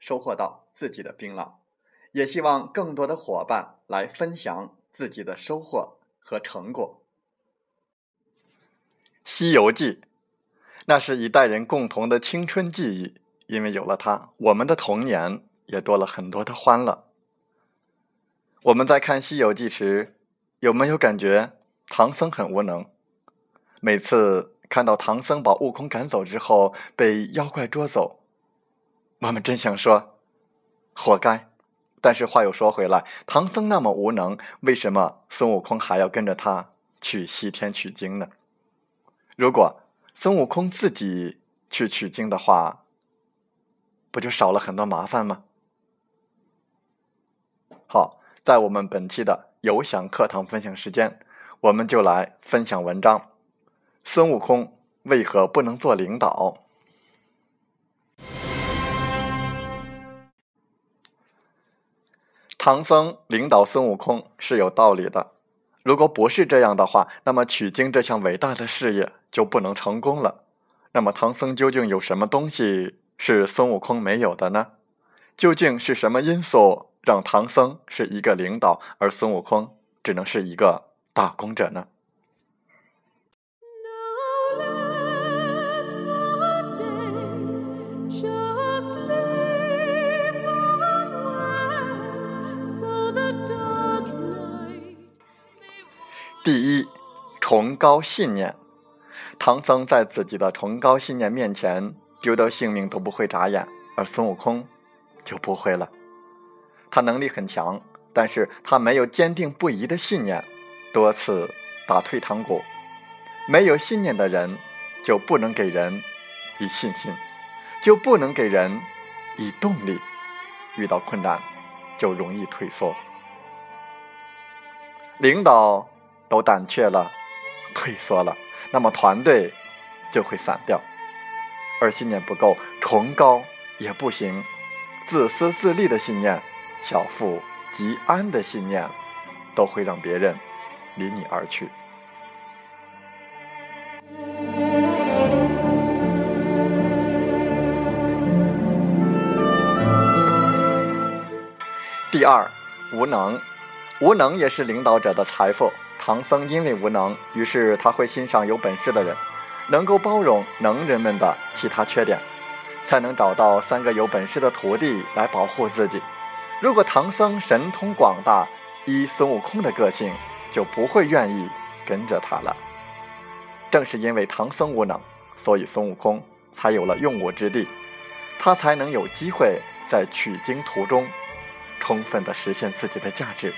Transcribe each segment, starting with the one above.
收获到自己的槟榔，也希望更多的伙伴来分享自己的收获和成果。《西游记》，那是一代人共同的青春记忆，因为有了它，我们的童年也多了很多的欢乐。我们在看《西游记》时，有没有感觉唐僧很无能？每次看到唐僧把悟空赶走之后，被妖怪捉走。我们真想说，活该。但是话又说回来，唐僧那么无能，为什么孙悟空还要跟着他去西天取经呢？如果孙悟空自己去取经的话，不就少了很多麻烦吗？好，在我们本期的有享课堂分享时间，我们就来分享文章：孙悟空为何不能做领导？唐僧领导孙悟空是有道理的，如果不是这样的话，那么取经这项伟大的事业就不能成功了。那么唐僧究竟有什么东西是孙悟空没有的呢？究竟是什么因素让唐僧是一个领导，而孙悟空只能是一个打工者呢？高信念。唐僧在自己的崇高信念面前，丢掉性命都不会眨眼，而孙悟空就不会了。他能力很强，但是他没有坚定不移的信念，多次打退堂鼓。没有信念的人，就不能给人以信心，就不能给人以动力。遇到困难，就容易退缩。领导。都胆怯了，退缩了，那么团队就会散掉。而信念不够，崇高也不行。自私自利的信念，小富即安的信念，都会让别人离你而去。第二，无能，无能也是领导者的财富。唐僧因为无能，于是他会欣赏有本事的人，能够包容能人们的其他缺点，才能找到三个有本事的徒弟来保护自己。如果唐僧神通广大，依孙悟空的个性，就不会愿意跟着他了。正是因为唐僧无能，所以孙悟空才有了用武之地，他才能有机会在取经途中，充分的实现自己的价值。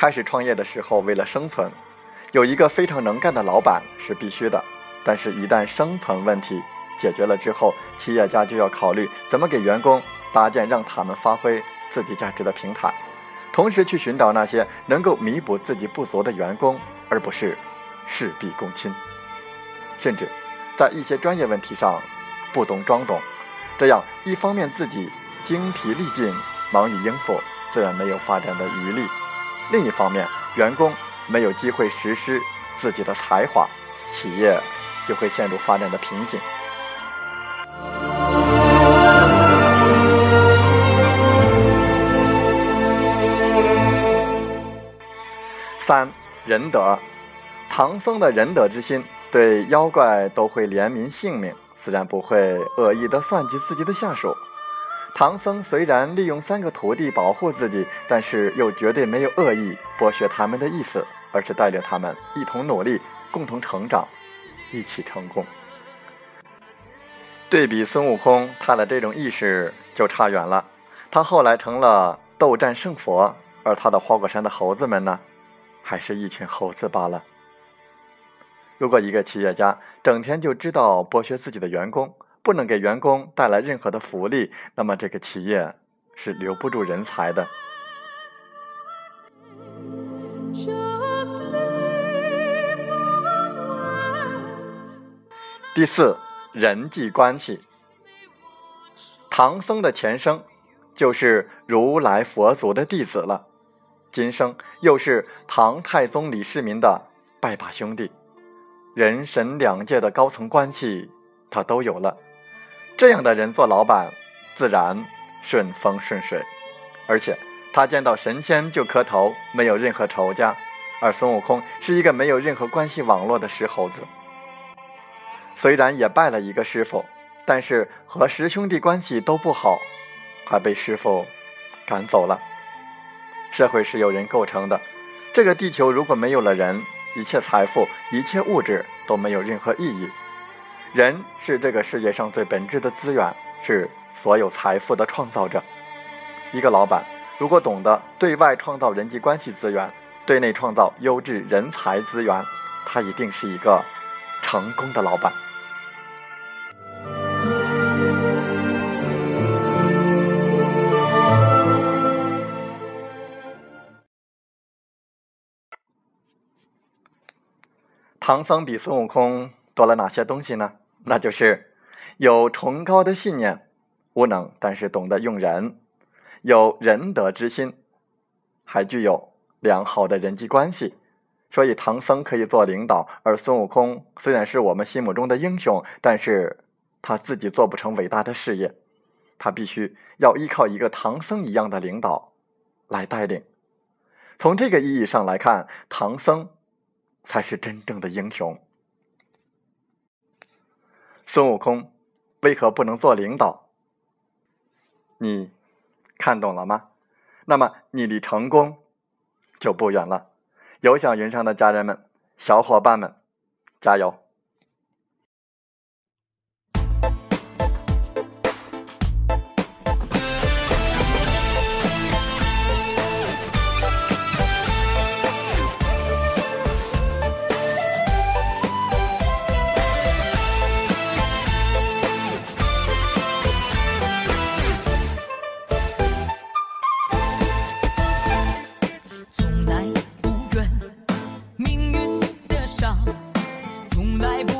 开始创业的时候，为了生存，有一个非常能干的老板是必须的。但是，一旦生存问题解决了之后，企业家就要考虑怎么给员工搭建让他们发挥自己价值的平台，同时去寻找那些能够弥补自己不足的员工，而不是事必躬亲。甚至在一些专业问题上不懂装懂，这样一方面自己精疲力尽，忙于应付，自然没有发展的余力。另一方面，员工没有机会实施自己的才华，企业就会陷入发展的瓶颈。三仁德，唐僧的仁德之心对妖怪都会怜悯性命，自然不会恶意的算计自己的下属。唐僧虽然利用三个徒弟保护自己，但是又绝对没有恶意剥削他们的意思，而是带领他们一同努力，共同成长，一起成功。对比孙悟空，他的这种意识就差远了。他后来成了斗战胜佛，而他的花果山的猴子们呢，还是一群猴子罢了。如果一个企业家整天就知道剥削自己的员工，不能给员工带来任何的福利，那么这个企业是留不住人才的。第四。人际关系，唐僧的前生就是如来佛祖的弟子了，今生又是唐太宗李世民的拜把兄弟，人神两界的高层关系他都有了。这样的人做老板，自然顺风顺水，而且他见到神仙就磕头，没有任何仇家。而孙悟空是一个没有任何关系网络的石猴子。虽然也拜了一个师傅，但是和师兄弟关系都不好，还被师傅赶走了。社会是由人构成的，这个地球如果没有了人，一切财富、一切物质都没有任何意义。人是这个世界上最本质的资源，是所有财富的创造者。一个老板如果懂得对外创造人际关系资源，对内创造优质人才资源，他一定是一个成功的老板。唐僧比孙悟空多了哪些东西呢？那就是有崇高的信念，无能但是懂得用人，有仁德之心，还具有良好的人际关系。所以唐僧可以做领导，而孙悟空虽然是我们心目中的英雄，但是他自己做不成伟大的事业，他必须要依靠一个唐僧一样的领导来带领。从这个意义上来看，唐僧。才是真正的英雄。孙悟空为何不能做领导？你看懂了吗？那么你离成功就不远了。有想云上的家人们、小伙伴们，加油！从来不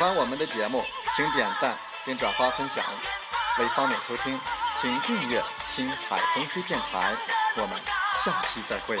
喜欢我们的节目，请点赞并转发分享。为方便收听，请订阅“听海风吹电台”。我们下期再会。